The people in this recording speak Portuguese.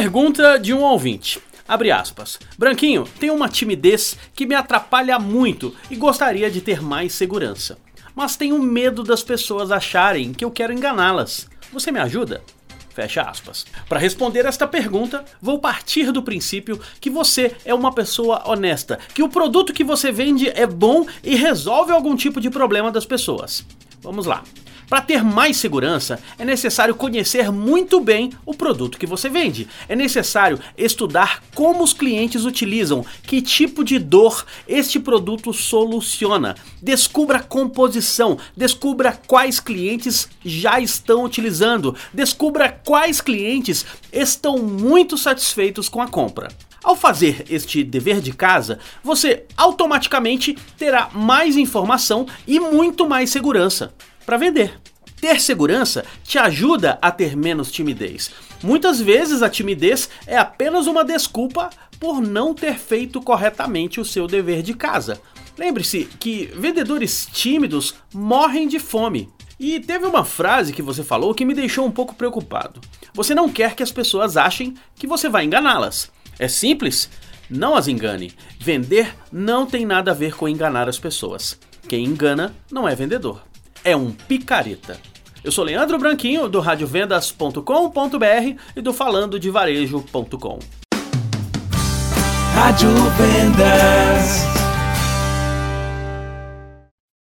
Pergunta de um ouvinte. Abre aspas. Branquinho, tenho uma timidez que me atrapalha muito e gostaria de ter mais segurança. Mas tenho medo das pessoas acharem que eu quero enganá-las. Você me ajuda? Fecha aspas. Para responder esta pergunta, vou partir do princípio que você é uma pessoa honesta, que o produto que você vende é bom e resolve algum tipo de problema das pessoas. Vamos lá. Para ter mais segurança, é necessário conhecer muito bem o produto que você vende. É necessário estudar como os clientes utilizam, que tipo de dor este produto soluciona. Descubra a composição, descubra quais clientes já estão utilizando, descubra quais clientes estão muito satisfeitos com a compra. Ao fazer este dever de casa, você automaticamente terá mais informação e muito mais segurança para vender. Ter segurança te ajuda a ter menos timidez. Muitas vezes a timidez é apenas uma desculpa por não ter feito corretamente o seu dever de casa. Lembre-se que vendedores tímidos morrem de fome. E teve uma frase que você falou que me deixou um pouco preocupado. Você não quer que as pessoas achem que você vai enganá-las. É simples? Não as engane. Vender não tem nada a ver com enganar as pessoas. Quem engana não é vendedor é um picareta. Eu sou Leandro Branquinho, do radiovendas.com.br e do falandodevarejo.com. Rádio Vendas.